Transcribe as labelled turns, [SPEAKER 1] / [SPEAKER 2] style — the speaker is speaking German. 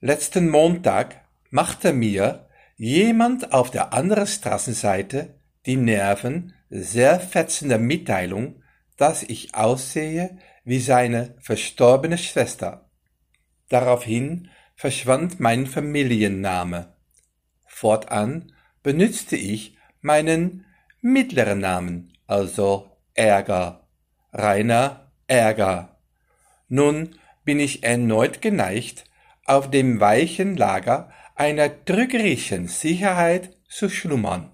[SPEAKER 1] Letzten Montag machte mir jemand auf der anderen Straßenseite die Nerven sehr fetzende Mitteilung, dass ich aussehe wie seine verstorbene Schwester. Daraufhin verschwand mein Familienname. Fortan benützte ich meinen mittleren Namen, also Ärger, Rainer Ärger. Nun bin ich erneut geneigt, auf dem weichen Lager einer trügerischen Sicherheit zu schlummern.